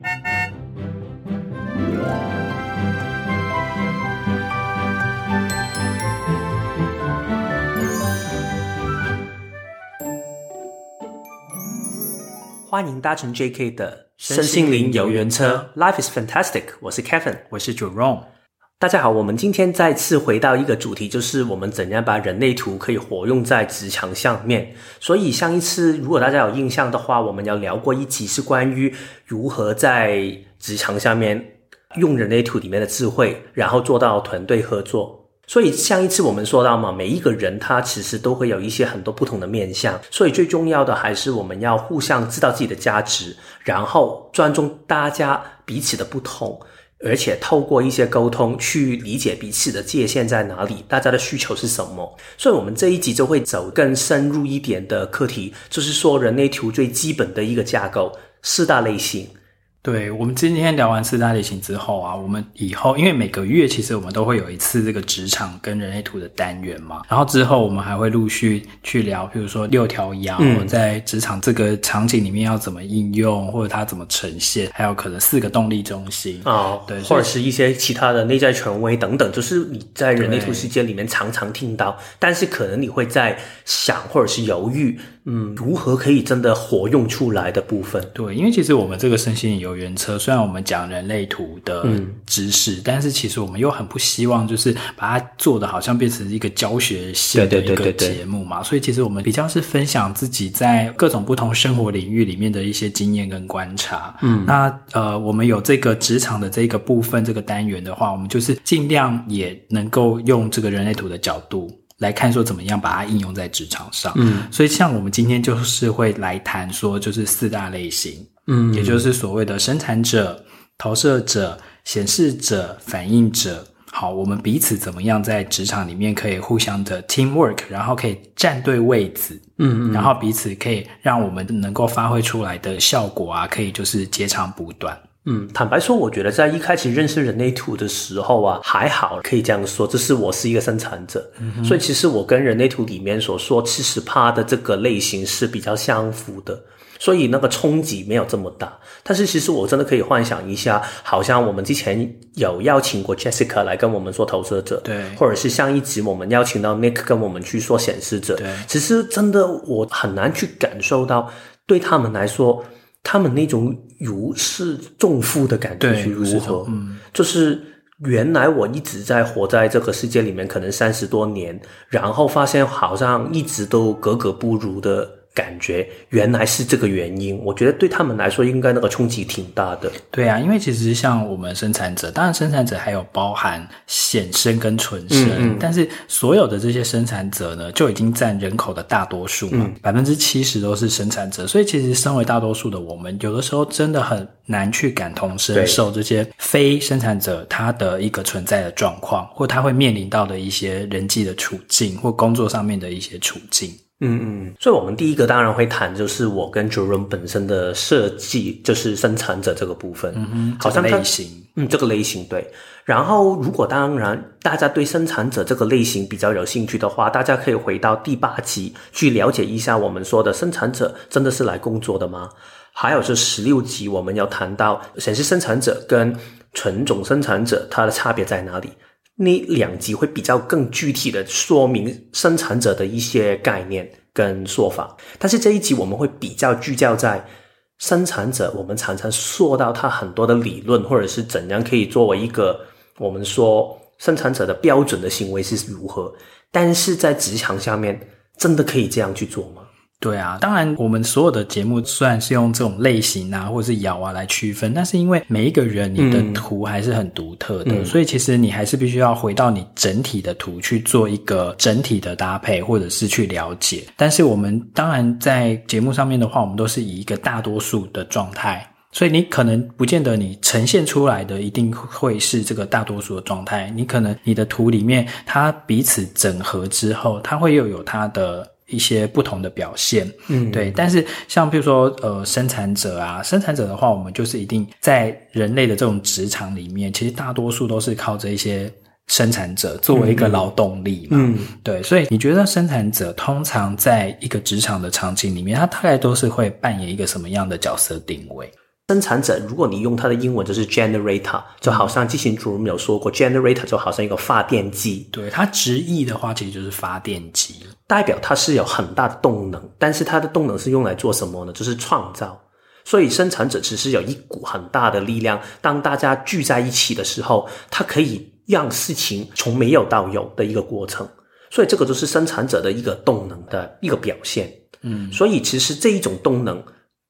欢迎搭乘 JK 的身心灵游园车，Life is fantastic。我是 Kevin，我是 Jerome。大家好，我们今天再次回到一个主题，就是我们怎样把人类图可以活用在职场上面。所以上一次，如果大家有印象的话，我们要聊过一集是关于如何在职场下面用人类图里面的智慧，然后做到团队合作。所以上一次我们说到嘛，每一个人他其实都会有一些很多不同的面向，所以最重要的还是我们要互相知道自己的价值，然后尊重大家彼此的不同，而且透过一些沟通去理解彼此的界限在哪里，大家的需求是什么。所以我们这一集就会走更深入一点的课题，就是说人类图最基本的一个架构，四大类型。对，我们今天聊完四大类型之后啊，我们以后因为每个月其实我们都会有一次这个职场跟人类图的单元嘛，然后之后我们还会陆续去聊，比如说六条爻、嗯、在职场这个场景里面要怎么应用，或者它怎么呈现，还有可能四个动力中心啊，哦、对，或者是一些其他的内在权威等等，就是你在人类图世界里面常常听到，但是可能你会在想或者是犹豫。嗯，如何可以真的活用出来的部分？对，因为其实我们这个身心灵游园车，虽然我们讲人类图的知识，嗯、但是其实我们又很不希望就是把它做的好像变成一个教学性的一个节目嘛。所以其实我们比较是分享自己在各种不同生活领域里面的一些经验跟观察。嗯，那呃，我们有这个职场的这个部分这个单元的话，我们就是尽量也能够用这个人类图的角度。来看说怎么样把它应用在职场上，嗯，所以像我们今天就是会来谈说，就是四大类型，嗯，也就是所谓的生产者、投射者、显示者、反应者。好，我们彼此怎么样在职场里面可以互相的 teamwork，然后可以站对位置，嗯嗯，然后彼此可以让我们能够发挥出来的效果啊，可以就是截长补短。嗯，坦白说，我觉得在一开始认识人类图的时候啊，还好可以这样说，这是我是一个生产者，嗯、所以其实我跟人类图里面所说七十趴的这个类型是比较相符的，所以那个冲击没有这么大。但是其实我真的可以幻想一下，好像我们之前有邀请过 Jessica 来跟我们做投射者，对，或者是上一集我们邀请到 Nick 跟我们去说显示者，对，其实真的我很难去感受到对他们来说。他们那种如释重负的感觉是如何？嗯，就是原来我一直在活在这个世界里面，可能三十多年，然后发现好像一直都格格不入的。感觉原来是这个原因，我觉得对他们来说应该那个冲击挺大的。对啊，因为其实像我们生产者，当然生产者还有包含显生跟纯生，嗯嗯，但是所有的这些生产者呢，就已经占人口的大多数嘛，百分之七十都是生产者，所以其实身为大多数的我们，有的时候真的很难去感同身受这些非生产者他的一个存在的状况，或他会面临到的一些人际的处境，或工作上面的一些处境。嗯嗯，所以我们第一个当然会谈，就是我跟 Jerome 本身的设计，就是生产者这个部分。嗯哼，好像类型，嗯，这个类型对。然后，如果当然大家对生产者这个类型比较有兴趣的话，大家可以回到第八集去了解一下我们说的生产者真的是来工作的吗？还有是十六集我们要谈到显示生产者跟纯种生产者它的差别在哪里。那两集会比较更具体的说明生产者的一些概念跟说法，但是这一集我们会比较聚焦在生产者。我们常常说到他很多的理论，或者是怎样可以作为一个我们说生产者的标准的行为是如何，但是在职场下面真的可以这样去做吗？对啊，当然，我们所有的节目虽然是用这种类型啊，或者是爻啊来区分，但是因为每一个人你的图还是很独特的，嗯、所以其实你还是必须要回到你整体的图去做一个整体的搭配，或者是去了解。但是我们当然在节目上面的话，我们都是以一个大多数的状态，所以你可能不见得你呈现出来的一定会是这个大多数的状态，你可能你的图里面它彼此整合之后，它会又有它的。一些不同的表现，嗯，对，但是像比如说，呃，生产者啊，生产者的话，我们就是一定在人类的这种职场里面，其实大多数都是靠着一些生产者作为一个劳动力嘛，嗯，对，所以你觉得生产者通常在一个职场的场景里面，他大概都是会扮演一个什么样的角色定位？生产者，如果你用它的英文就是 generator，就好像之前主任有说过，generator 就好像一个发电机。对，它直译的话，其实就是发电机，代表它是有很大的动能，但是它的动能是用来做什么呢？就是创造。所以生产者其实有一股很大的力量，当大家聚在一起的时候，它可以让事情从没有到有的一个过程。所以这个就是生产者的一个动能的一个表现。嗯，所以其实这一种动能。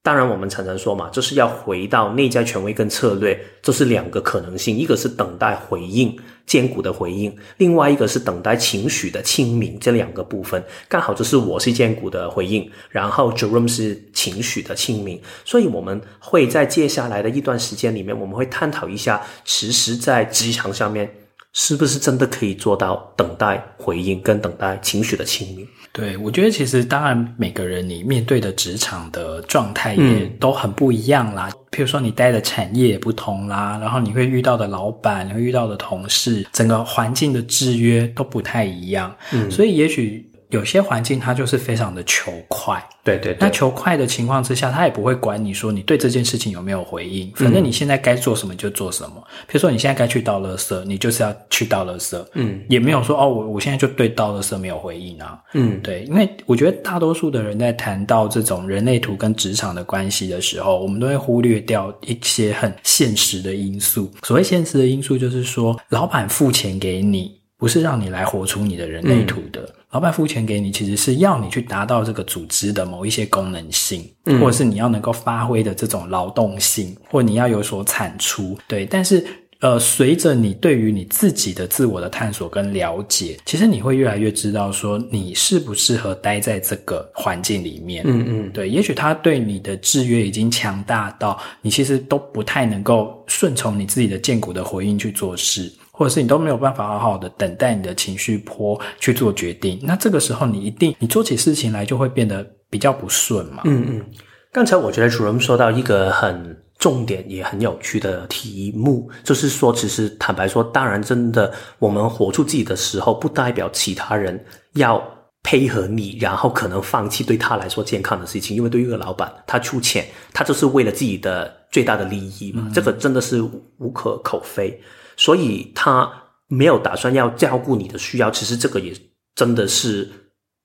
当然，我们常常说嘛，就是要回到内在权威跟策略，这是两个可能性，一个是等待回应，坚固的回应；另外一个是等待情绪的清明。这两个部分刚好就是我是坚固的回应，然后 Jerome 是情绪的清明。所以我们会在接下来的一段时间里面，我们会探讨一下，其实在职场上面。是不是真的可以做到等待回应跟等待情绪的清明？对，我觉得其实当然每个人你面对的职场的状态也都很不一样啦。嗯、譬如说你待的产业也不同啦，然后你会遇到的老板、你会遇到的同事，整个环境的制约都不太一样。嗯，所以也许。有些环境它就是非常的求快，对对对。那求快的情况之下，他也不会管你说你对这件事情有没有回应，反正你现在该做什么就做什么。嗯、比如说你现在该去倒垃圾，你就是要去倒垃圾，嗯，也没有说哦，我我现在就对倒垃圾没有回应啊，嗯，对，因为我觉得大多数的人在谈到这种人类图跟职场的关系的时候，我们都会忽略掉一些很现实的因素。所谓现实的因素，就是说老板付钱给你，不是让你来活出你的人类图的。嗯老板付钱给你，其实是要你去达到这个组织的某一些功能性，嗯、或者是你要能够发挥的这种劳动性，或你要有所产出。对，但是呃，随着你对于你自己的自我的探索跟了解，其实你会越来越知道说你适不适合待在这个环境里面。嗯嗯，对，也许他对你的制约已经强大到你其实都不太能够顺从你自己的荐骨的回应去做事。或者是你都没有办法好好的等待你的情绪波去做决定，那这个时候你一定你做起事情来就会变得比较不顺嘛。嗯嗯，刚才我觉得主任说到一个很重点也很有趣的题目，就是说，其实坦白说，当然真的我们活出自己的时候，不代表其他人要配合你，然后可能放弃对他来说健康的事情，因为对于一个老板，他出钱，他就是为了自己的最大的利益嘛，这个真的是无可厚非。所以他没有打算要照顾你的需要，其实这个也真的是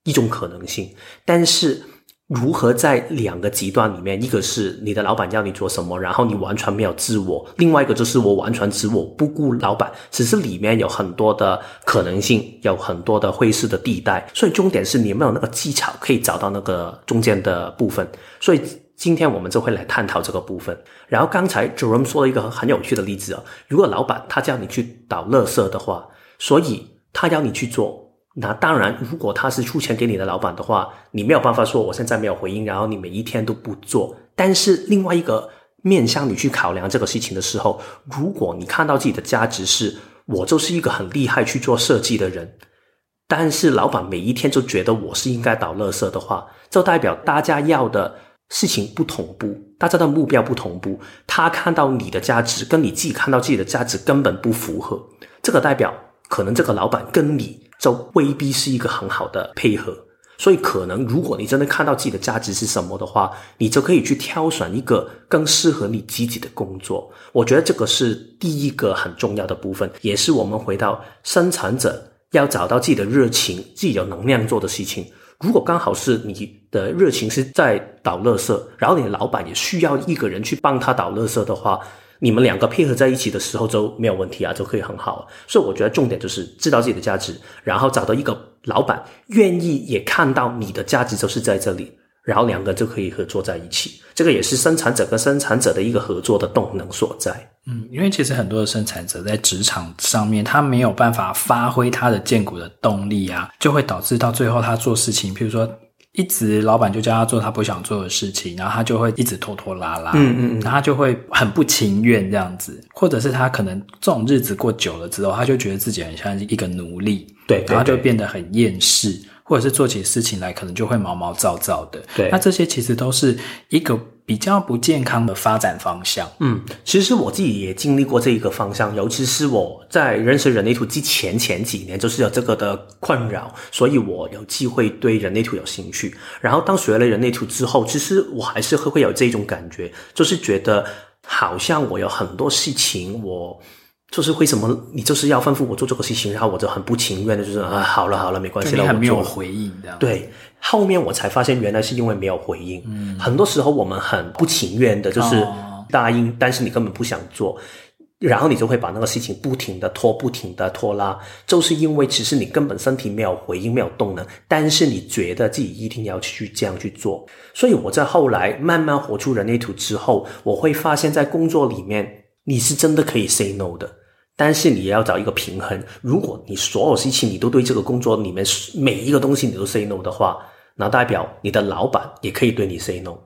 一种可能性。但是如何在两个极端里面，一个是你的老板要你做什么，然后你完全没有自我；另外一个就是我完全自我，不顾老板，只是里面有很多的可能性，有很多的灰色的地带。所以重点是你有没有那个技巧可以找到那个中间的部分。所以。今天我们就会来探讨这个部分。然后刚才 Jerome 说了一个很有趣的例子啊，如果老板他叫你去倒垃圾的话，所以他要你去做，那当然，如果他是出钱给你的老板的话，你没有办法说我现在没有回应，然后你每一天都不做。但是另外一个面向你去考量这个事情的时候，如果你看到自己的价值是，我就是一个很厉害去做设计的人，但是老板每一天就觉得我是应该倒垃圾的话，就代表大家要的。事情不同步，大家的目标不同步，他看到你的价值跟你自己看到自己的价值根本不符合，这个代表可能这个老板跟你就未必是一个很好的配合，所以可能如果你真的看到自己的价值是什么的话，你就可以去挑选一个更适合你自己的工作。我觉得这个是第一个很重要的部分，也是我们回到生产者要找到自己的热情、自己有能量做的事情。如果刚好是你的热情是在倒垃圾，然后你的老板也需要一个人去帮他倒垃圾的话，你们两个配合在一起的时候就没有问题啊，就可以很好。所以我觉得重点就是知道自己的价值，然后找到一个老板愿意也看到你的价值就是在这里。然后两个就可以合作在一起，这个也是生产者跟生产者的一个合作的动能所在。嗯，因为其实很多的生产者在职场上面，他没有办法发挥他的荐股的动力啊，就会导致到最后他做事情，譬如说一直老板就叫他做他不想做的事情，然后他就会一直拖拖拉拉，嗯嗯嗯，然后他就会很不情愿这样子，或者是他可能这种日子过久了之后，他就觉得自己很像一个奴隶，对，对，然后就变得很厌世。或者是做起事情来，可能就会毛毛躁躁的。对，那这些其实都是一个比较不健康的发展方向。嗯，其实我自己也经历过这一个方向，尤其是我在认识人类图之前前几年，就是有这个的困扰，所以我有机会对人类图有兴趣。然后当学了人类图之后，其实我还是会会有这种感觉，就是觉得好像我有很多事情，我就是为什么你就是要吩咐我做这个事情，然后我就很不情愿的，就是啊，好了好了，没关系了，我没有回应。对，后面我才发现原来是因为没有回应。嗯，很多时候我们很不情愿的，就是答应，哦，但是你根本不想做。然后你就会把那个事情不停的拖，不停的拖拉，就是因为其实你根本身体没有回应，没有动能，但是你觉得自己一定要去这样去做。所以我在后来慢慢活出人类图之后，我会发现，在工作里面你是真的可以 say no 的，但是你也要找一个平衡。如果你所有事情你都对这个工作里面每一个东西你都 say no 的话，那代表你的老板也可以对你 say no。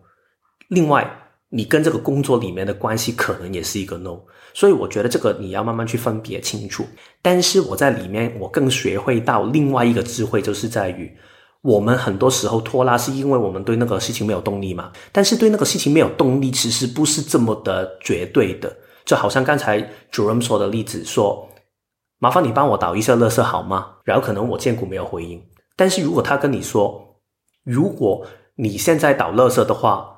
另外，你跟这个工作里面的关系可能也是一个 no。所以我觉得这个你要慢慢去分别清楚，但是我在里面我更学会到另外一个智慧，就是在于我们很多时候拖拉是因为我们对那个事情没有动力嘛，但是对那个事情没有动力，其实不是这么的绝对的，就好像刚才 Jerome 说的例子说，麻烦你帮我倒一下垃圾好吗？然后可能我见股没有回应，但是如果他跟你说，如果你现在倒垃圾的话。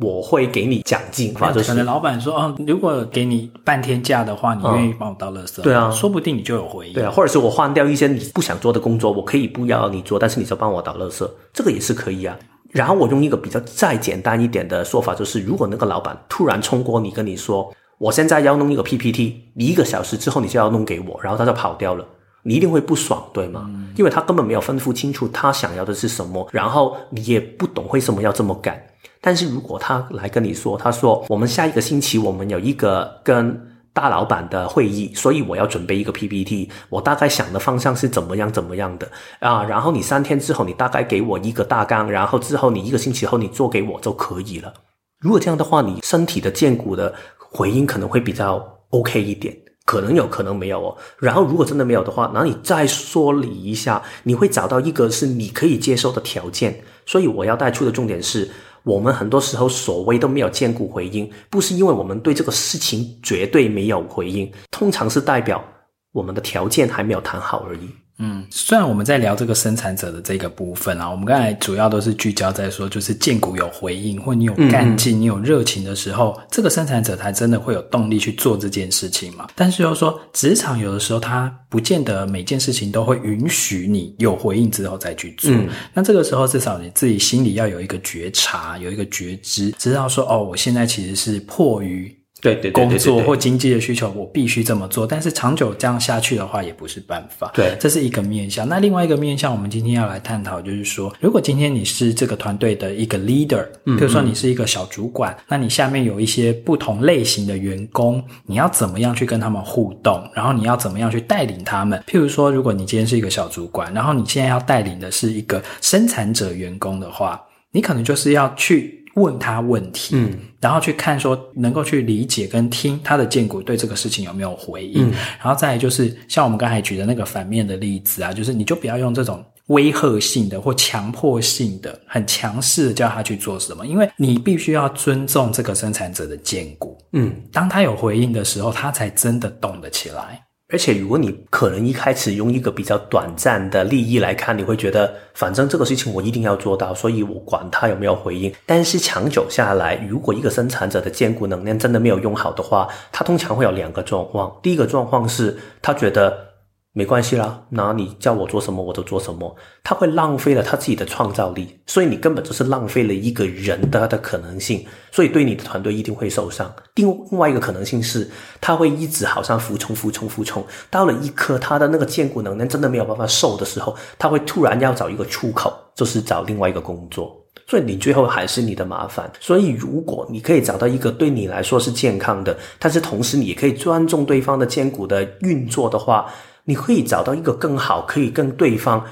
我会给你奖金，或者可能老板说，哦，如果给你半天假的话，你愿意帮我倒垃圾？对啊，说不定你就有回应。对啊，或者是我换掉一些你不想做的工作，我可以不要你做，但是你就帮我倒垃圾，这个也是可以啊。然后我用一个比较再简单一点的说法，就是如果那个老板突然冲过你跟你说，我现在要弄一个 PPT，你一个小时之后你就要弄给我，然后他就跑掉了，你一定会不爽，对吗？因为他根本没有吩咐清楚他想要的是什么，然后你也不懂为什么要这么干。但是如果他来跟你说，他说我们下一个星期我们有一个跟大老板的会议，所以我要准备一个 PPT，我大概想的方向是怎么样怎么样的啊，然后你三天之后你大概给我一个大纲，然后之后你一个星期后你做给我就可以了。如果这样的话，你身体的健骨的回应可能会比较 OK 一点，可能有可能没有哦。然后如果真的没有的话，那你再梳理一下，你会找到一个是你可以接受的条件。所以我要带出的重点是。我们很多时候所谓都没有荐骨回应，不是因为我们对这个事情绝对没有回应，通常是代表我们的条件还没有谈好而已。嗯，虽然我们在聊这个生产者的这个部分啊，我们刚才主要都是聚焦在说，就是荐股有回应，或你有干劲、嗯、你有热情的时候，这个生产者才真的会有动力去做这件事情嘛。但是又说，职场有的时候他不见得每件事情都会允许你有回应之后再去做。嗯、那这个时候，至少你自己心里要有一个觉察，有一个觉知，知道说，哦，我现在其实是迫于。对对对，工作或经济的需求，我必须这么做。但是长久这样下去的话，也不是办法。对，这是一个面向。那另外一个面向，我们今天要来探讨，就是说，如果今天你是这个团队的一个 leader，比如说你是一个小主管，那你下面有一些不同类型的员工，你要怎么样去跟他们互动？然后你要怎么样去带领他们？譬如说，如果你今天是一个小主管，然后你现在要带领的是一个生产者员工的话，你可能就是要去。问他问题，嗯，然后去看说能够去理解跟听他的荐骨对这个事情有没有回应，嗯，然后再来就是像我们刚才举的那个反面的例子啊，就是你就不要用这种威吓性的或强迫性的、很强势的叫他去做什么，因为你必须要尊重这个生产者的荐骨，嗯，当他有回应的时候，他才真的动得起来。而且，如果你可能一开始用一个比较短暂的利益来看，你会觉得反正这个事情我一定要做到，所以我管他有没有回应。但是长久下来，如果一个生产者的坚固能量真的没有用好的话，他通常会有两个状况。第一个状况是他觉得。没关系啦，那你叫我做什么我就做什么。他会浪费了他自己的创造力，所以你根本就是浪费了一个人的的可能性，所以对你的团队一定会受伤。另另外一个可能性是，他会一直好像服从、服从、服从，到了一刻他的那个荐骨能量真的没有办法受的时候，他会突然要找一个出口，就是找另外一个工作。所以你最后还是你的麻烦。所以如果你可以找到一个对你来说是健康的，但是同时你也可以尊重对方的荐骨的运作的话。你可以找到一个更好，可以跟对方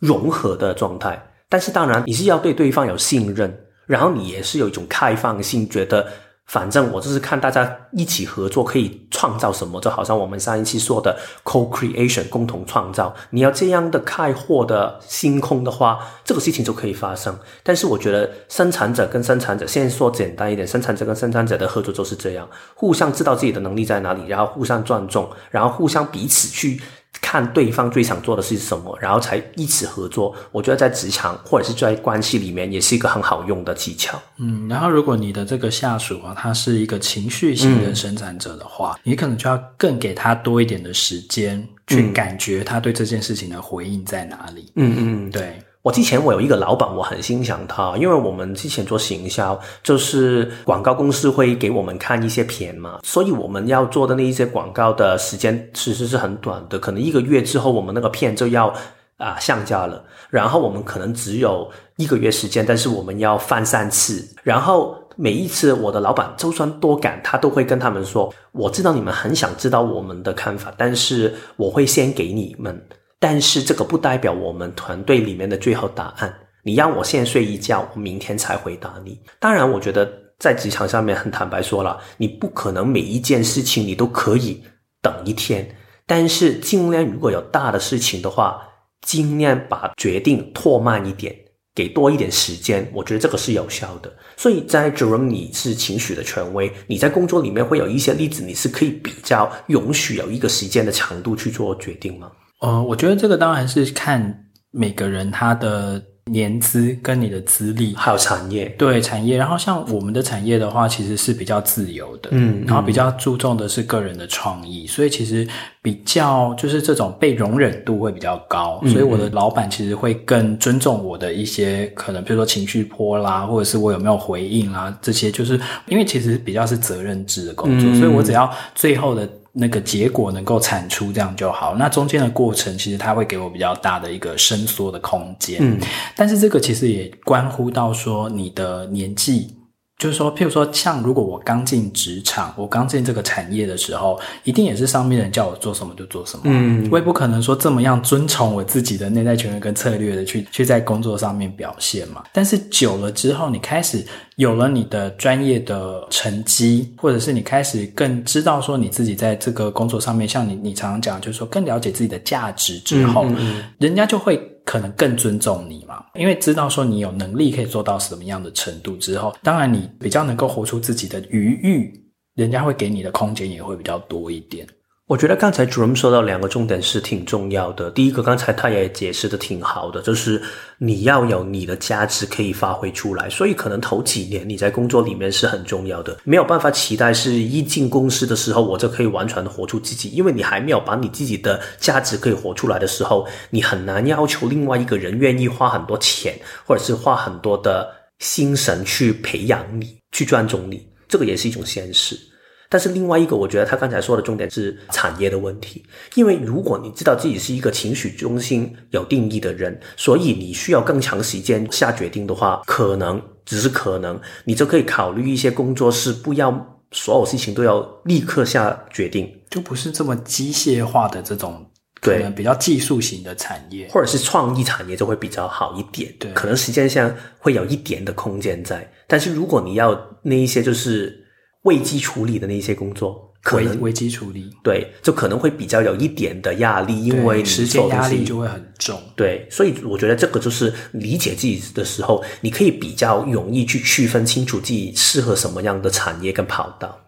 融合的状态，但是当然你是要对对方有信任，然后你也是有一种开放性，觉得反正我就是看大家一起合作可以创造什么，就好像我们上一期说的 co-creation 共同创造，你要这样的开阔的星空的话，这个事情就可以发生。但是我觉得生产者跟生产者，现在说简单一点，生产者跟生产者的合作就是这样，互相知道自己的能力在哪里，然后互相尊重，然后互相彼此去。看对方最想做的是什么，然后才一起合作。我觉得在职场或者是在关系里面，也是一个很好用的技巧。嗯，然后如果你的这个下属啊，他是一个情绪型的生产者的话，嗯、你可能就要更给他多一点的时间，去感觉他对这件事情的回应在哪里。嗯嗯，对。我之前我有一个老板，我很欣赏他，因为我们之前做行销，就是广告公司会给我们看一些片嘛，所以我们要做的那一些广告的时间其实是很短的，可能一个月之后我们那个片就要啊上架了，然后我们可能只有一个月时间，但是我们要翻三次，然后每一次我的老板就算多赶，他都会跟他们说，我知道你们很想知道我们的看法，但是我会先给你们。但是这个不代表我们团队里面的最后答案。你让我先睡一觉，我明天才回答你。当然，我觉得在职场上面很坦白说了，你不可能每一件事情你都可以等一天。但是尽量如果有大的事情的话，尽量把决定拖慢一点，给多一点时间。我觉得这个是有效的。所以在 Jerome，你是情绪的权威，你在工作里面会有一些例子，你是可以比较允许有一个时间的长度去做决定吗？呃，我觉得这个当然是看每个人他的年资跟你的资历，还有产业。对，产业。然后像我们的产业的话，其实是比较自由的，嗯，然后比较注重的是个人的创意，所以其实比较就是这种被容忍度会比较高，所以我的老板其实会更尊重我的一些可能，比如说情绪波啦，或者是我有没有回应啦，这些就是因为其实比较是责任制的工作，所以我只要最后的。那个结果能够产出，这样就好。那中间的过程，其实它会给我比较大的一个伸缩的空间。嗯，但是这个其实也关乎到说你的年纪。就是说，譬如说，像如果我刚进职场，我刚进这个产业的时候，一定也是上面人叫我做什么就做什么。嗯，我也不可能说这么样遵从我自己的内在权威跟策略的去去在工作上面表现嘛。但是久了之后，你开始有了你的专业的成绩，或者是你开始更知道说你自己在这个工作上面，像你你常常讲，就是说更了解自己的价值之后，嗯嗯，人家就会。可能更尊重你嘛，因为知道说你有能力可以做到什么样的程度之后，当然你比较能够活出自己的余欲，人家会给你的空间也会比较多一点。我觉得刚才 Jerome 说到两个重点是挺重要的。第一个，刚才他也解释的挺好的，就是你要有你的价值可以发挥出来。所以可能头几年你在工作里面是很重要的，没有办法期待是一进公司的时候我就可以完全的活出自己，因为你还没有把你自己的价值可以活出来的时候，你很难要求另外一个人愿意花很多钱或者是花很多的心神去培养你，去尊重你，这个也是一种现实。但是另外一个，我觉得他刚才说的重点是产业的问题，因为如果你知道自己是一个情绪中心有定义的人，所以你需要更长时间下决定的话，可能只是可能，你就可以考虑一些工作是不要所有事情都要立刻下决定，就不是这么机械化的这种，可能比较技术型的产业，或者是创意产业就会比较好一点，对，可能时间上会有一点的空间在，但是如果你要那一些就是。危机处理的那些工作，可能危机处理，对，就可能会比较有一点的压力，因为时间压力就会很重。对，所以我觉得这个就是理解自己的时候，你可以比较容易去区分清楚自己适合什么样的产业跟跑道。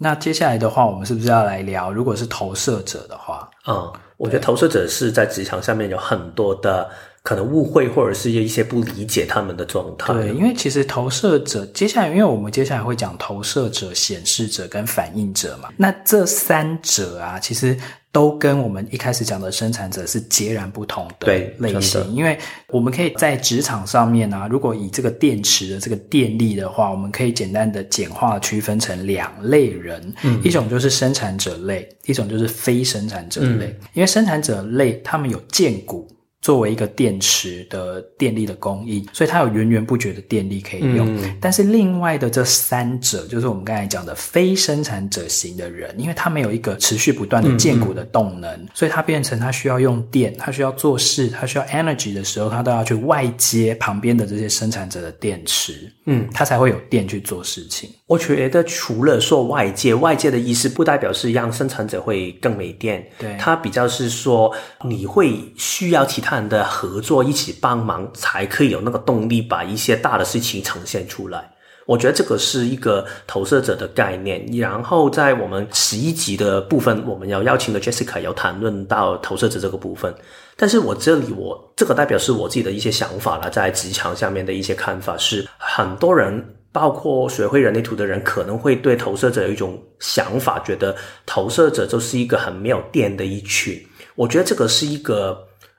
那接下来的话，我们是不是要来聊，如果是投射者的话？嗯，我觉得投射者是在职场上面有很多的。可能误会或者是一些不理解他们的状态。对，因为其实投射者接下来，因为我们接下来会讲投射者、显示者跟反映者嘛。那这三者啊，其实都跟我们一开始讲的生产者是截然不同的类型。因为我们可以在职场上面啊，如果以这个电池的这个电力的话，我们可以简单的简化区分成两类人，嗯，一种就是生产者类，一种就是非生产者类。嗯，因为生产者类他们有荐骨。作为一个电池的电力的供应，所以它有源源不绝的电力可以用。嗯。但是另外的这三者，就是我们刚才讲的非生产者型的人，因为他没有一个持续不断的建股的动能，嗯嗯，所以他变成他需要用电，他需要做事，他需要 energy 的时候，他都要去外接旁边的这些生产者的电池，嗯，他才会有电去做事情。我觉得除了说外界，外界的意思不代表是让生产者会更没电，对，它比较是说你会需要其他人的合作一起帮忙，才可以有那个动力把一些大的事情呈现出来。我觉得这个是一个投射者的概念。然后在我们十一集的部分，我们要邀请的 Jessica 有谈论到投射者这个部分。但是我这里我这个代表是我自己的一些想法了，在职场下面的一些看法是，很多人包括学会人类图的人，可能会对投射者有一种想法，觉得投射者就是一个很没有电的一群。我觉得这个是一个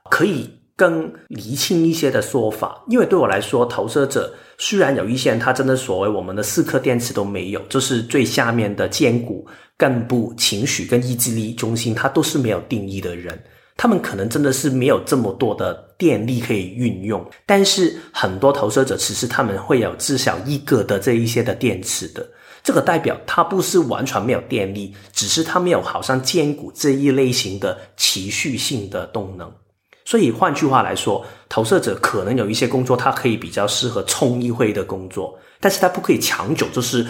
可以。更厘清一些的说法，因为对我来说，投射者虽然有一些人他真的所谓我们的四颗电池都没有，就是最下面的荐骨、根部、情绪跟意志力中心，他都是没有定义的人，他们可能真的是没有这么多的电力可以运用。但是很多投射者其实他们会有至少一个的这一些的电池的，这个代表它不是完全没有电力，只是它没有好像荐骨这一类型的持续性的动能。所以换句话来说，投射者可能有一些工作，它可以比较适合冲一会的工作，但是他不可以长久，就是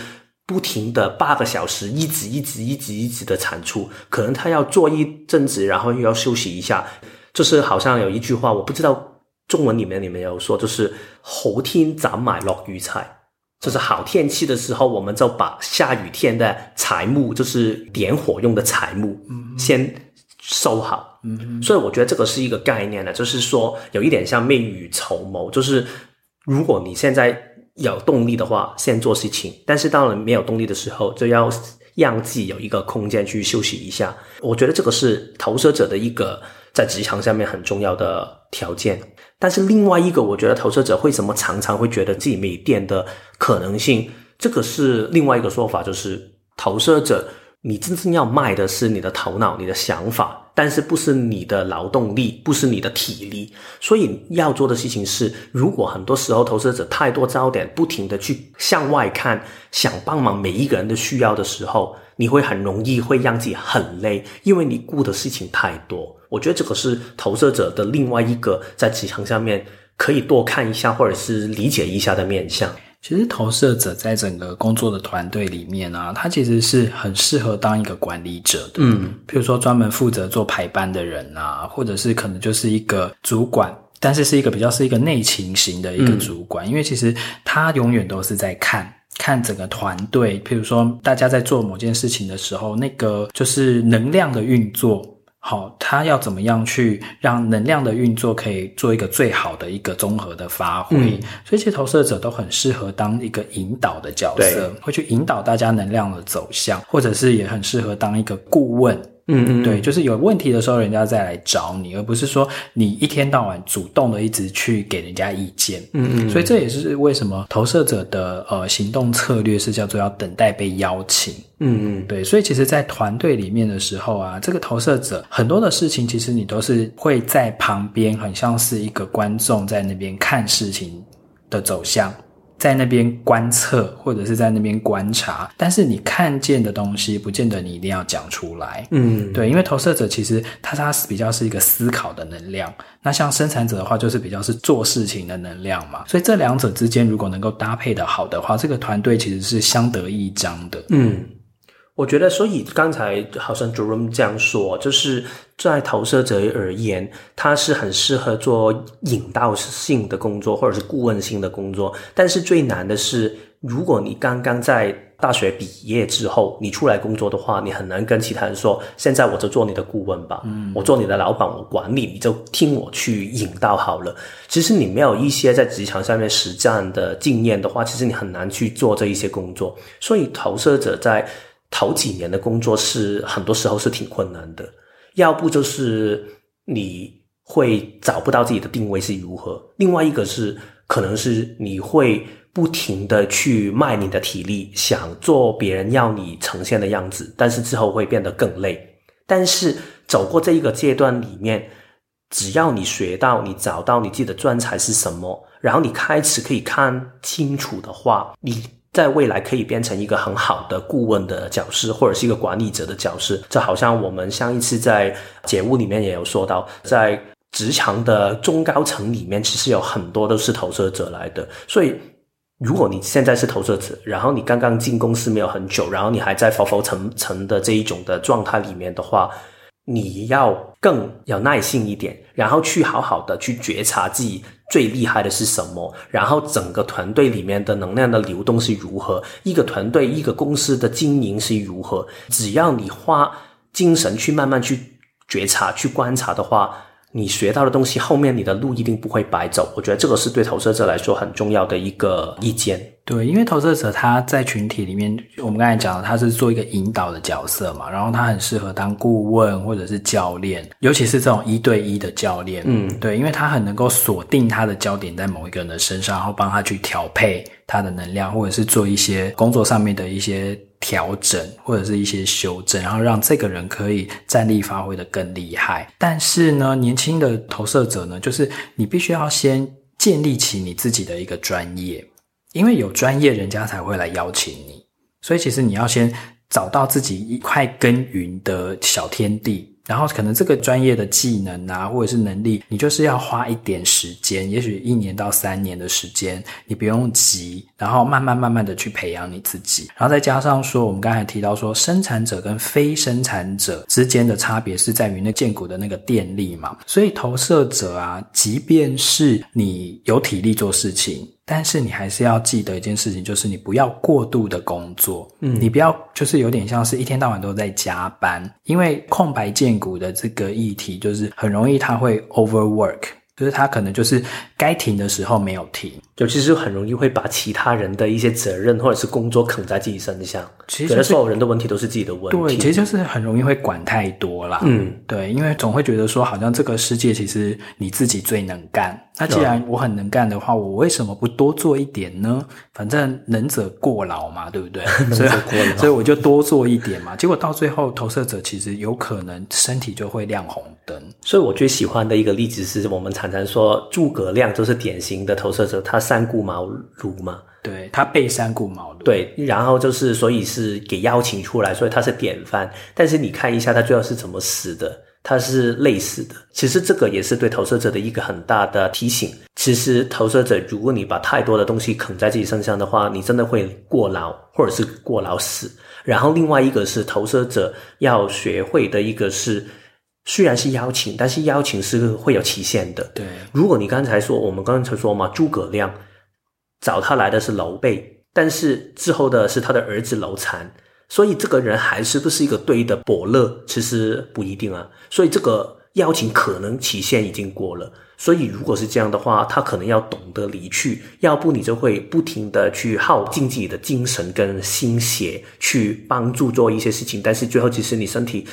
不停的八个小时，一直一直一直一直的产出。可能他要做一阵子，然后又要休息一下。就是好像有一句话，我不知道中文里面有没有说，就是“好天斩买落雨菜”，就是好天气的时候，我们就把下雨天的柴木，就是点火用的柴木，先收好，嗯，所以我觉得这个是一个概念呢，就是说有一点像未雨绸缪，就是如果你现在有动力的话，先做事情，但是当然没有动力的时候，就要让自己有一个空间去休息一下。我觉得这个是投射者的一个在职场上面很重要的条件。但是另外一个，我觉得投射者为什么常常会觉得自己没电的可能性，这个是另外一个说法，就是投射者。你真正要卖的是你的头脑、你的想法，但是不是你的劳动力，不是你的体力。所以要做的事情是，如果很多时候投射者太多焦点，不停的去向外看，想帮忙每一个人的需要的时候，你会很容易会让自己很累，因为你顾的事情太多。我觉得这个是投射者的另外一个在职场上面可以多看一下，或者是理解一下的面向。其实投射者在整个工作的团队里面啊，他其实是很适合当一个管理者的。嗯，譬如说专门负责做排班的人啊，或者是可能就是一个主管，但是是一个比较是一个内勤型的一个主管，嗯，因为其实他永远都是在看看整个团队，譬如说大家在做某件事情的时候，那个就是能量的运作。好，他要怎么样去让能量的运作可以做一个最好的一个综合的发挥？嗯，所以其实投射者都很适合当一个引导的角色，会去引导大家能量的走向，或者是也很适合当一个顾问。嗯嗯，对，就是有问题的时候，人家再来找你，而不是说你一天到晚主动的一直去给人家意见。嗯嗯，所以这也是为什么投射者的呃行动策略是叫做要等待被邀请。嗯嗯，对，所以其实，在团队里面的时候啊，这个投射者很多的事情，其实你都是会在旁边，很像是一个观众在那边看事情的走向。在那边观测，或者是在那边观察，但是你看见的东西，不见得你一定要讲出来。嗯，对，因为投射者其实他他是比较是一个思考的能量，那像生产者的话，就是比较是做事情的能量嘛。所以这两者之间如果能够搭配的好的话，这个团队其实是相得益彰的。嗯。我觉得，所以刚才好像 Jerome 这样说，就是在投射者而言，他是很适合做引导性的工作，或者是顾问性的工作。但是最难的是，如果你刚刚在大学毕业之后，你出来工作的话，你很难跟其他人说：“现在我就做你的顾问吧，嗯，我做你的老板，我管理，你就听我去引导好了。”其实你没有一些在职场上面实战的经验的话，其实你很难去做这一些工作。所以投射者在头几年的工作是很多时候是挺困难的，要不就是你会找不到自己的定位是如何，另外一个是可能是你会不停的去卖你的体力，想做别人要你呈现的样子，但是之后会变得更累。但是走过这一个阶段里面，只要你学到，你找到你自己的专才是什么，然后你开始可以看清楚的话，你。在未来可以变成一个很好的顾问的角色，或者是一个管理者的角色。这好像我们上一次在节目里面也有说到，在职场的中高层里面，其实有很多都是投射者来的。所以，如果你现在是投射者，然后你刚刚进公司没有很久，然后你还在浮浮沉沉的这一种的状态里面的话，你要更有耐心一点，然后去好好的去觉察自己最厉害的是什么？然后整个团队里面的能量的流动是如何？一个团队、一个公司的经营是如何？只要你花精神去慢慢去觉察、去观察的话，你学到的东西后面你的路一定不会白走。我觉得这个是对投射者来说很重要的一个意见。对，因为投射者他在群体里面，我们刚才讲了，他是做一个引导的角色嘛，然后他很适合当顾问或者是教练，尤其是这种一对一的教练。嗯，对，因为他很能够锁定他的焦点在某一个人的身上，然后帮他去调配他的能量，或者是做一些工作上面的一些调整，或者是一些修正，然后让这个人可以战力发挥的更厉害。但是呢，年轻的投射者呢，就是你必须要先建立起你自己的一个专业。因为有专业，人家才会来邀请你，所以其实你要先找到自己一块耕耘的小天地。然后可能这个专业的技能啊，或者是能力，你就是要花一点时间，也许一年到三年的时间，你不用急，然后慢慢慢慢的去培养你自己。然后再加上说，我们刚才提到说，生产者跟非生产者之间的差别是在于那建骨的那个电力嘛。所以投射者啊，即便是你有体力做事情。但是你还是要记得一件事情，就是你不要过度的工作，嗯，你不要就是有点像是一天到晚都在加班，因为空白荐骨的这个议题，就是很容易它会 overwork，就是他可能就是该停的时候没有停。尤其是很容易会把其他人的一些责任或者是工作扛在自己身上，其实所有人的问题都是自己的问题。对，其实就是很容易会管太多啦。嗯，对，因为总会觉得说，好像这个世界其实你自己最能干。那既然我很能干的话，我为什么不多做一点呢？反正能者过劳嘛，对不对？能者过劳，所以我就多做一点嘛。结果到最后，投射者其实有可能身体就会亮红灯。所以我最喜欢的一个例子是我们常常说诸葛亮就是典型的投射者，他。三顾茅庐嘛，对，他被三顾茅庐，对，然后就是所以是给邀请出来，所以他是典范。但是你看一下他最后是怎么死的，他是累死的。其实这个也是对投射者的一个很大的提醒。其实投射者，如果你把太多的东西啃在自己身上的话，你真的会过劳，或者是过劳死。然后另外一个是投射者要学会的一个是。虽然是邀请，但是邀请是会有期限的。对，如果你刚才说，我们刚才说嘛，诸葛亮找他来的是刘备，但是之后的是他的儿子刘禅，所以这个人还是不是一个对的伯乐，其实不一定啊。所以这个邀请可能期限已经过了。所以如果是这样的话，他可能要懂得离去，要不你就会不停的去耗尽自己的精神跟心血去帮助做一些事情，但是最后其实你身体。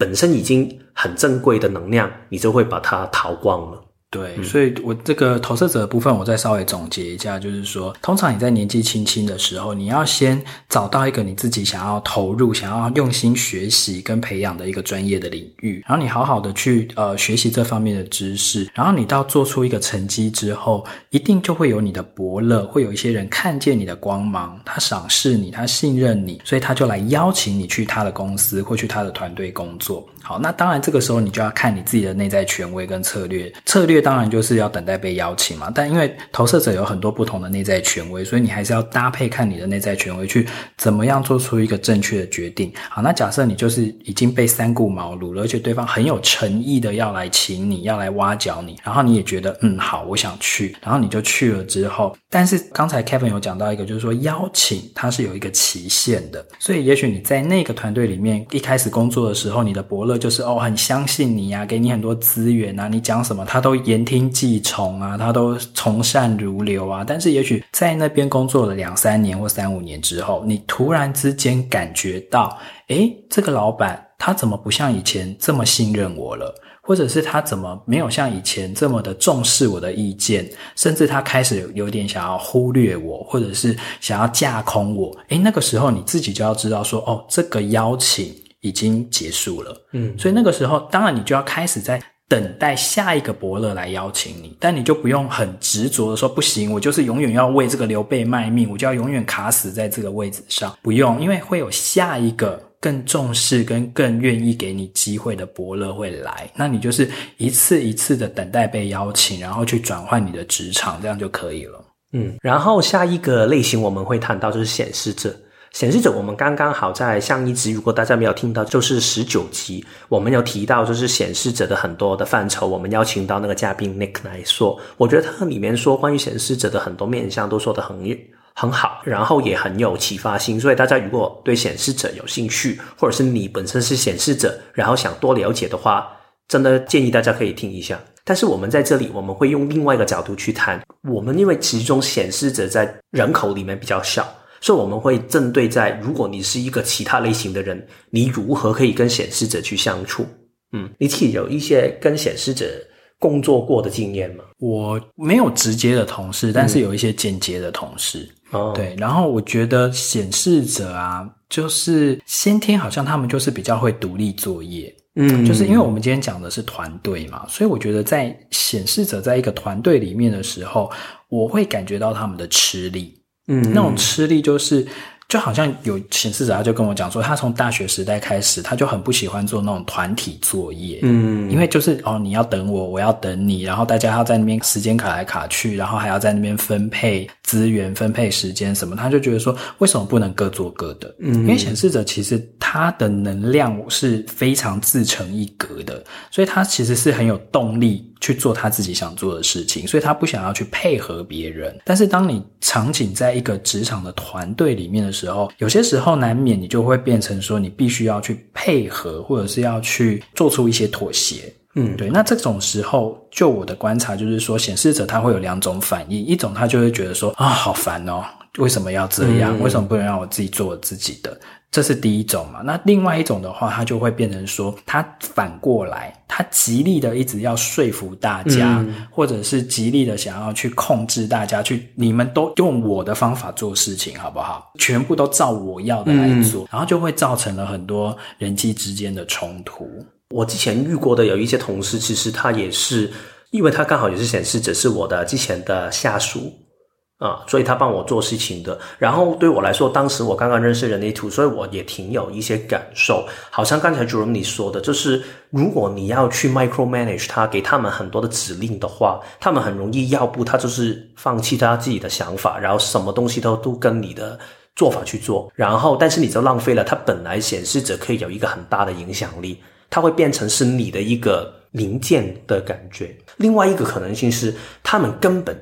本身已经很珍贵的能量，你就会把它逃光了。对，嗯、所以我这个投射者的部分，我再稍微总结一下，就是说，通常你在年纪轻轻的时候，你要先找到一个你自己想要投入、想要用心学习跟培养的一个专业的领域，然后你好好的去呃学习这方面的知识，然后你到做出一个成绩之后，一定就会有你的伯乐，会有一些人看见你的光芒，他赏识你，他信任你，所以他就来邀请你去他的公司或去他的团队工作。好，那当然这个时候你就要看你自己的内在权威跟策略，策略。当然就是要等待被邀请嘛，但因为投射者有很多不同的内在权威，所以你还是要搭配看你的内在权威去怎么样做出一个正确的决定。好，那假设你就是已经被三顾茅庐了，而且对方很有诚意的要来请你，要来挖角你，然后你也觉得嗯好，我想去，然后你就去了之后，但是刚才 Kevin 有讲到一个，就是说邀请它是有一个期限的，所以也许你在那个团队里面一开始工作的时候，你的伯乐就是哦很相信你呀、给你很多资源啊，你讲什么他都言听计从啊，他都从善如流啊。但是，也许在那边工作了两三年或三五年之后，你突然之间感觉到，诶，这个老板他怎么不像以前这么信任我了？或者是他怎么没有像以前这么的重视我的意见？甚至他开始有点想要忽略我，或者是想要架空我？诶，那个时候你自己就要知道说，哦，这个邀请已经结束了。嗯，所以那个时候，当然你就要开始在。等待下一个伯乐来邀请你，但你就不用很执着的说不行，我就是永远要为这个刘备卖命，我就要永远卡死在这个位置上。不用，因为会有下一个更重视跟更愿意给你机会的伯乐会来，那你就是一次一次的等待被邀请，然后去转换你的职场，这样就可以了。嗯，然后下一个类型我们会谈到就是显示者。显示者，我们刚刚好在上一集，如果大家没有听到，就是十九集，我们有提到就是显示者的很多的范畴，我们邀请到那个嘉宾 Nick 来说，我觉得他里面说关于显示者的很多面向都说得很很好，然后也很有启发性，所以大家如果对显示者有兴趣，或者是你本身是显示者，然后想多了解的话，真的建议大家可以听一下。但是我们在这里，我们会用另外一个角度去谈，我们因为其中显示者在人口里面比较少。所以我们会针对在，如果你是一个其他类型的人，你如何可以跟显示者去相处？嗯，你自己有一些跟显示者工作过的经验吗？我没有直接的同事，但是有一些间接的同事。哦、嗯，对，然后我觉得显示者啊，就是先天好像他们就是比较会独立作业。嗯，就是因为我们今天讲的是团队嘛，所以我觉得在显示者在一个团队里面的时候，我会感觉到他们的吃力。嗯，那种吃力就是。就好像有显示者，他就跟我讲说，他从大学时代开始，他就很不喜欢做那种团体作业，嗯，因为就是哦，你要等我，我要等你，然后大家要在那边时间卡来卡去，然后还要在那边分配资源、分配时间什么，他就觉得说，为什么不能各做各的？嗯，因为显示者其实他的能量是非常自成一格的，所以他其实是很有动力。去做他自己想做的事情，所以他不想要去配合别人。但是当你场景在一个职场的团队里面的时候，有些时候难免你就会变成说，你必须要去配合，或者是要去做出一些妥协。嗯，对。那这种时候，就我的观察就是说，显示者他会有两种反应，一种他就会觉得说，啊，好烦哦，为什么要这样？嗯，为什么不能让我自己做我自己的？这是第一种嘛，那另外一种的话，他就会变成说，他反过来，他极力的一直要说服大家，嗯、或者是极力的想要去控制大家，去你们都用我的方法做事情，好不好？全部都照我要的来做，嗯、然后就会造成了很多人际之间的冲突。我之前遇过的有一些同事，其实他也是，因为他刚好也是显示者，是我的之前的下属。啊，所以他帮我做事情的。然后对我来说，当时我刚刚认识人类图，所以我也挺有一些感受。好像刚才主任你说的，就是如果你要去 micro manage 他，给他们很多的指令的话，他们很容易，要不他就是放弃他自己的想法，然后什么东西都都跟你的做法去做。然后，但是你就浪费了他本来显示者可以有一个很大的影响力，他会变成是你的一个零件的感觉。另外一个可能性是，他们根本。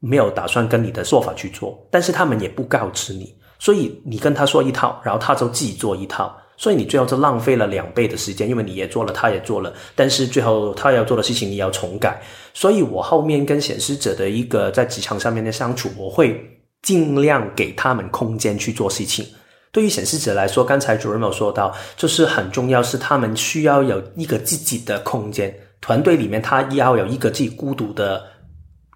没有打算跟你的做法去做，但是他们也不告知你，所以你跟他说一套，然后他就自己做一套，所以你最后就浪费了两倍的时间，因为你也做了，他也做了，但是最后他要做的事情你要重改，所以我后面跟显示者的一个在职场上面的相处，我会尽量给他们空间去做事情。对于显示者来说，刚才主任有说到，就是很重要是他们需要有一个自己的空间，团队里面他要有一个自己孤独的。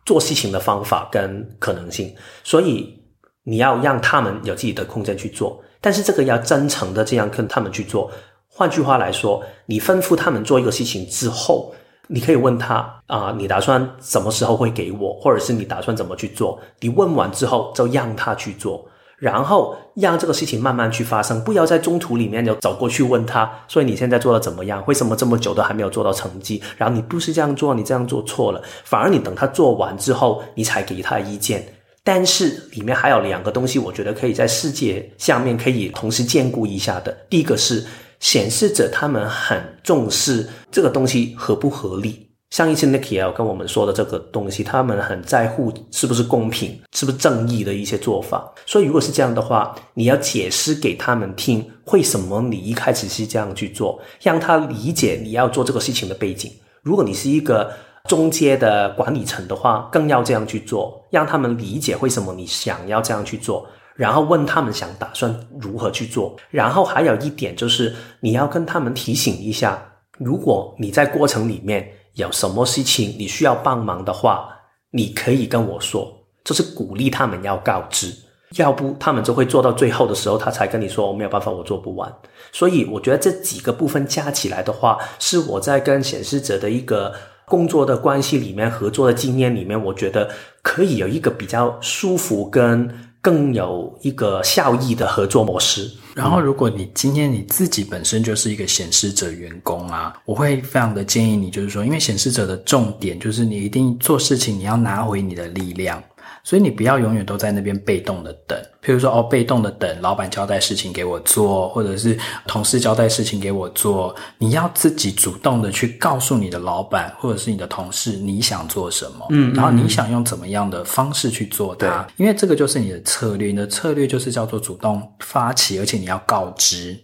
做事情的方法跟可能性，所以你要让他们有自己的空间去做，但是这个要真诚的这样跟他们去做。换句话来说，你吩咐他们做一个事情之后，你可以问他啊、你打算什么时候会给我，或者是你打算怎么去做？你问完之后，就让他去做。然后让这个事情慢慢去发生，不要在中途里面就走过去问他，所以你现在做的怎么样？为什么这么久都还没有做到成绩？然后你不是这样做，你这样做错了，反而你等他做完之后，你才给他意见。但是里面还有两个东西，我觉得可以在世界下面可以同时兼顾一下的。第一个是显示者他们很重视这个东西合不合理。上一次 Nicky 要跟我们说的这个东西，他们很在乎是不是公平，是不是正义的一些做法。所以如果是这样的话，你要解释给他们听，为什么你一开始是这样去做，让他理解你要做这个事情的背景。如果你是一个中介的管理层的话，更要这样去做，让他们理解为什么你想要这样去做，然后问他们想打算如何去做。然后还有一点就是，你要跟他们提醒一下，如果你在过程里面。有什么事情你需要帮忙的话，你可以跟我说，就是鼓励他们要告知，要不他们就会做到最后的时候，他才跟你说我没有办法，我做不完。所以我觉得这几个部分加起来的话，是我在跟显示者的一个工作的关系里面，合作的经验里面，我觉得可以有一个比较舒服跟。更有一个效益的合作模式。然后，如果你今天你自己本身就是一个显示者员工啊，我会非常的建议你，就是说，因为显示者的重点就是你一定做事情，你要拿回你的力量。所以你不要永远都在那边被动的等，譬如说哦，被动的等老板交代事情给我做，或者是同事交代事情给我做，你要自己主动的去告诉你的老板或者是你的同事你想做什么，嗯，然后你想用怎么样的方式去做它，因为这个就是你的策略，你的策略就是叫做主动发起，而且你要告知，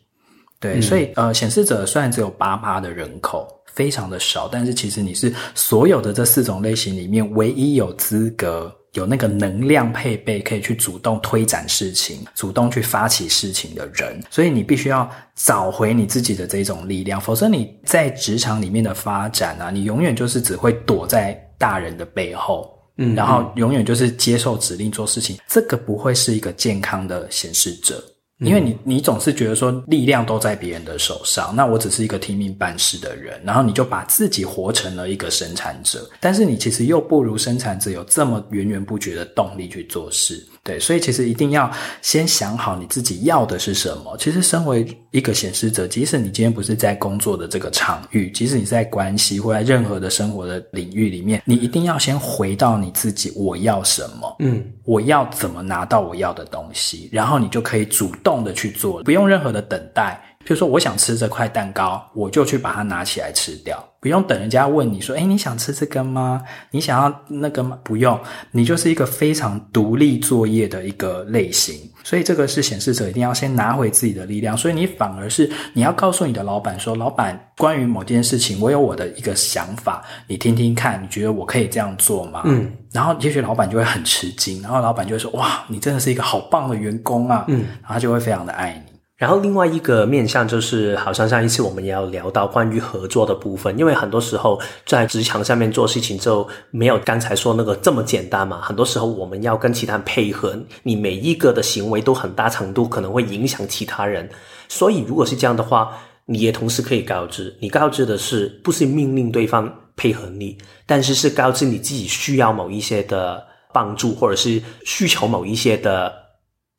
对，嗯、所以呃，显示者虽然只有八趴的人口，非常的少，但是其实你是所有的这四种类型里面唯一有资格。有那个能量配备，可以去主动推展事情、主动去发起事情的人，所以你必须要找回你自己的这种力量，否则你在职场里面的发展啊，你永远就是只会躲在大人的背后，嗯，然后永远就是接受指令做事情，这个不会是一个健康的显示者。因为你，你总是觉得说力量都在别人的手上，那我只是一个听命办事的人，然后你就把自己活成了一个生产者，但是你其实又不如生产者有这么源源不绝的动力去做事。对，所以其实一定要先想好你自己要的是什么。其实，身为一个显示者，即使你今天不是在工作的这个场域，即使你在关系或在任何的生活的领域里面，你一定要先回到你自己，我要什么？嗯，我要怎么拿到我要的东西？然后你就可以主动的去做，不用任何的等待。比如说，我想吃这块蛋糕，我就去把它拿起来吃掉，不用等人家问你说：“哎，你想吃这个吗？你想要那个吗？”不用，你就是一个非常独立作业的一个类型。所以这个是显示者一定要先拿回自己的力量。所以你反而是你要告诉你的老板说：“老板，关于某件事情，我有我的一个想法，你听听看，你觉得我可以这样做吗？”嗯，然后也许老板就会很吃惊，然后老板就会说：“哇，你真的是一个好棒的员工啊！”嗯，然后他就会非常的爱你。然后另外一个面向就是，好像上一次我们也要聊到关于合作的部分，因为很多时候在职场上面做事情就没有刚才说那个这么简单嘛。很多时候我们要跟其他人配合，你每一个的行为都很大程度可能会影响其他人。所以如果是这样的话，你也同时可以告知，你告知的是不是命令对方配合你，但是是告知你自己需要某一些的帮助，或者是需求某一些的。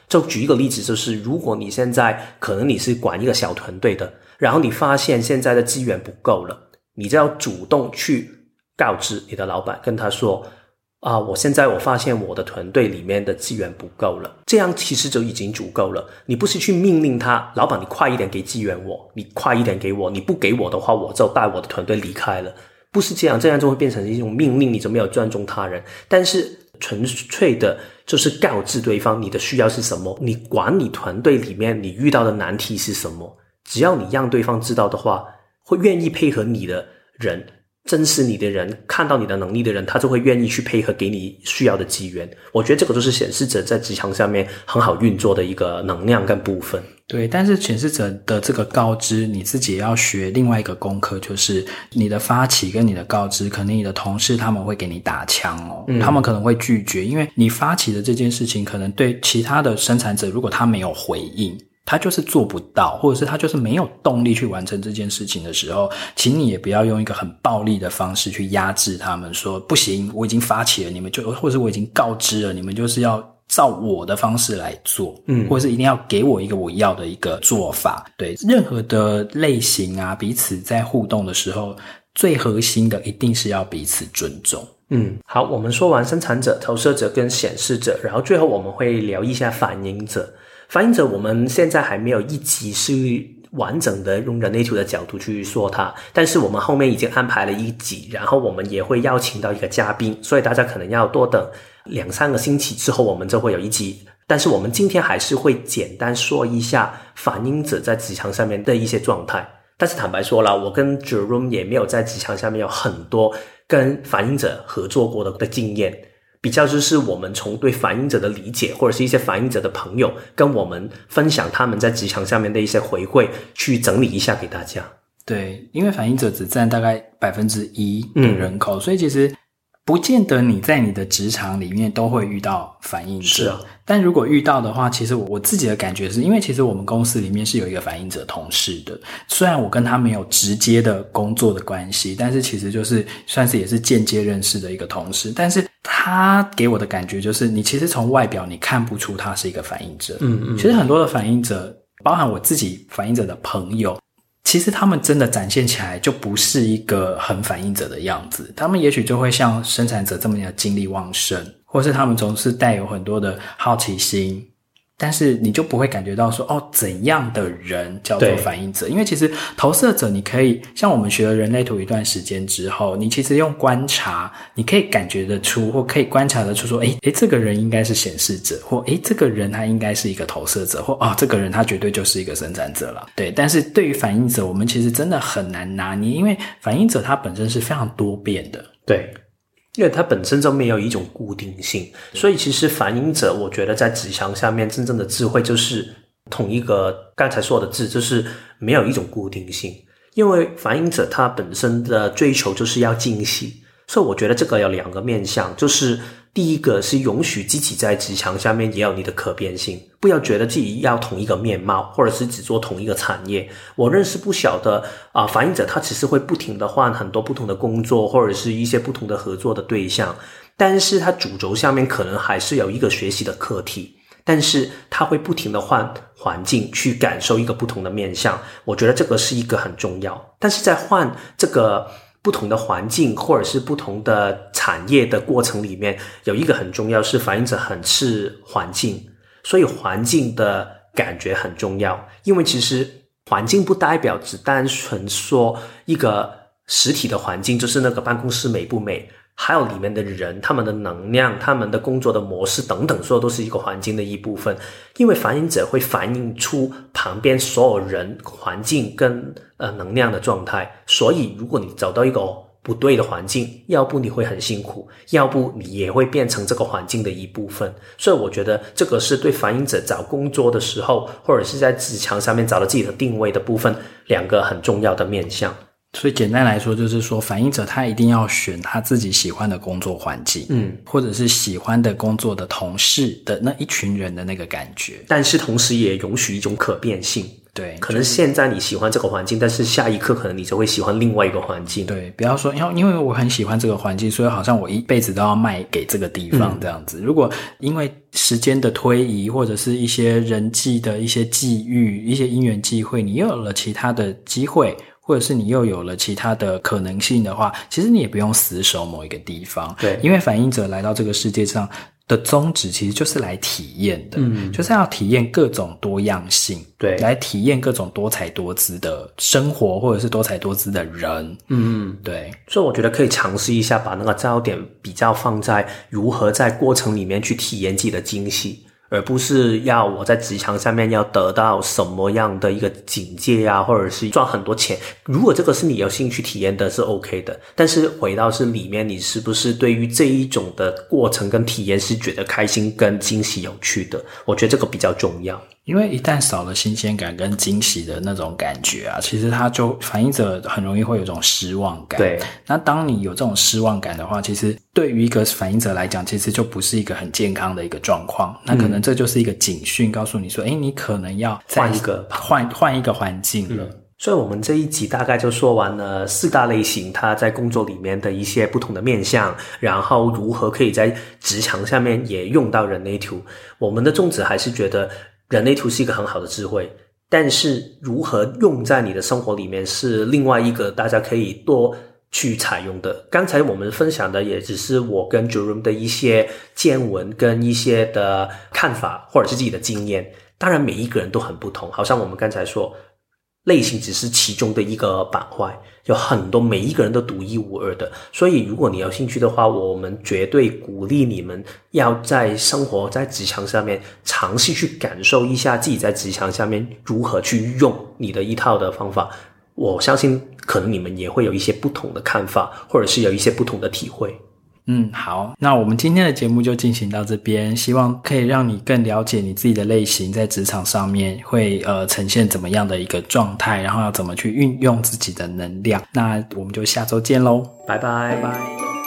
就举一个例子，就是如果你现在可能你是管一个小团队的，然后你发现现在的资源不够了，你就要主动去告知你的老板，跟他说啊，我现在我发现我的团队里面的资源不够了，这样其实就已经足够了。你不是去命令他，老板你快一点给资源我，你快一点给我，你不给我的话，我就带我的团队离开了。不是这样，这样就会变成一种命令，你就没有尊重他人。但是纯粹的。就是告知对方你的需要是什么，你管理团队里面你遇到的难题是什么，只要你让对方知道的话，会愿意配合你的人，珍视你的人，看到你的能力的人，他就会愿意去配合给你需要的资源。我觉得这个就是显示者在职场上面很好运作的一个能量跟部分。对，但是显示者的这个告知，你自己也要学另外一个功课，就是你的发起跟你的告知，可能你的同事他们会给你打枪哦，嗯、他们可能会拒绝，因为你发起的这件事情，可能对其他的生产者，如果他没有回应，他就是做不到，或者是他就是没有动力去完成这件事情的时候，请你也不要用一个很暴力的方式去压制他们，说不行，我已经发起了，你们就，或者是我已经告知了，你们就是要。照我的方式来做，嗯，或者是一定要给我一个我要的一个做法。对，任何的类型啊，彼此在互动的时候，最核心的一定是要彼此尊重。嗯，好，我们说完生产者、投射者跟显示者，然后最后我们会聊一下反应者。反映者，我们现在还没有一集是完整的用人类图的角度去说它，但是我们后面已经安排了一集，然后我们也会邀请到一个嘉宾，所以大家可能要多等。两三个星期之后，我们就会有一集。但是我们今天还是会简单说一下反映者在职场上面的一些状态。但是坦白说了，我跟 Jerome 也没有在职场上面有很多跟反映者合作过的的经验，比较就是我们从对反映者的理解，或者是一些反映者的朋友跟我们分享他们在职场上面的一些回馈，去整理一下给大家。对，因为反映者只占大概百分之一的人口，嗯，所以其实。不见得你在你的职场里面都会遇到反应者，是啊，但如果遇到的话，其实我自己的感觉是因为其实我们公司里面是有一个反应者同事的，虽然我跟他没有直接的工作的关系，但是其实就是算是也是间接认识的一个同事，但是他给我的感觉就是，你其实从外表你看不出他是一个反应者，嗯嗯，其实很多的反应者，包含我自己反应者的朋友。其实他们真的展现起来就不是一个很反应者的样子，他们也许就会像生产者这么样精力旺盛，或是他们总是带有很多的好奇心。但是你就不会感觉到说哦，怎样的人叫做反应者？因为其实投射者，你可以像我们学了人类图一段时间之后，你其实用观察，你可以感觉得出，或可以观察得出说，诶诶，这个人应该是显示者，或诶，这个人他应该是一个投射者，或啊、哦，这个人他绝对就是一个生产者了。对，但是对于反应者，我们其实真的很难拿捏，因为反应者他本身是非常多变的。对。因为它本身就没有一种固定性，所以其实反映者，我觉得在职场下面真正的智慧就是同一个刚才说的字，就是没有一种固定性。因为反映者他本身的追求就是要惊喜，所以我觉得这个有两个面向，就是。第一个是允许自己在职场下面也有你的可变性，不要觉得自己要同一个面貌，或者是只做同一个产业。我认识不少的啊、反映者他其实会不停的换很多不同的工作，或者是一些不同的合作的对象，但是他主轴下面可能还是有一个学习的课题，但是他会不停的换环境去感受一个不同的面向。我觉得这个是一个很重要，但是在换这个。不同的环境或者是不同的产业的过程里面，有一个很重要是反映着很是环境，所以环境的感觉很重要。因为其实环境不代表只单纯说一个实体的环境，就是那个办公室美不美。还有里面的人，他们的能量、他们的工作的模式等等，所有都是一个环境的一部分。因为反映者会反映出旁边所有人、环境跟呃能量的状态。所以，如果你找到一个不对的环境，要不你会很辛苦，要不你也会变成这个环境的一部分。所以，我觉得这个是对反映者找工作的时候，或者是在职场上面找到自己的定位的部分，两个很重要的面向。所以简单来说，就是说，反映者他一定要选他自己喜欢的工作环境，嗯，或者是喜欢的工作的同事的那一群人的那个感觉。但是同时也容许一种可变性，对，可能现在你喜欢这个环境，但是下一刻可能你就会喜欢另外一个环境。对，不要说，因为因为我很喜欢这个环境，所以好像我一辈子都要卖给这个地方这样子。嗯，如果因为时间的推移，或者是一些人际的一些际遇、一些因缘际会，你又有了其他的机会。或者是你又有了其他的可能性的话，其实你也不用死守某一个地方。对，因为反应者来到这个世界上的宗旨，其实就是来体验的，嗯，就是要体验各种多样性，对，来体验各种多彩多姿的生活，或者是多彩多姿的人，嗯，对。所以我觉得可以尝试一下，把那个焦点比较放在如何在过程里面去体验自己的惊喜。而不是要我在职场上面要得到什么样的一个警戒啊，或者是赚很多钱。如果这个是你有兴趣体验的，是 OK 的。但是回到是里面，你是不是对于这一种的过程跟体验是觉得开心跟惊喜有趣的？我觉得这个比较重要。因为一旦少了新鲜感跟惊喜的那种感觉啊，其实它就反映者很容易会有种失望感。对，那当你有这种失望感的话，其实对于一个反映者来讲，其实就不是一个很健康的一个状况。那可能这就是一个警讯，告诉你说，哎、嗯、你可能要换一个换换一个环境了。嗯。所以，我们这一集大概就说完了四大类型，它在工作里面的一些不同的面向，然后如何可以在职场下面也用到人类图。我们的宗旨还是觉得。人类图是一个很好的智慧，但是如何用在你的生活里面是另外一个大家可以多去采用的。刚才我们分享的也只是我跟 Jerome 的一些见闻跟一些的看法，或者是自己的经验。当然，每一个人都很不同，好像我们刚才说。类型只是其中的一个板块，有很多每一个人都独一无二的。所以，如果你有兴趣的话，我们绝对鼓励你们要在生活在职场上面尝试去感受一下自己在职场下面如何去用你的一套的方法。我相信，可能你们也会有一些不同的看法，或者是有一些不同的体会。嗯，好，那我们今天的节目就进行到这边，希望可以让你更了解你自己的类型在职场上面会呃呈现怎么样的一个状态，然后要怎么去运用自己的能量。那我们就下周见喽，拜拜，拜拜。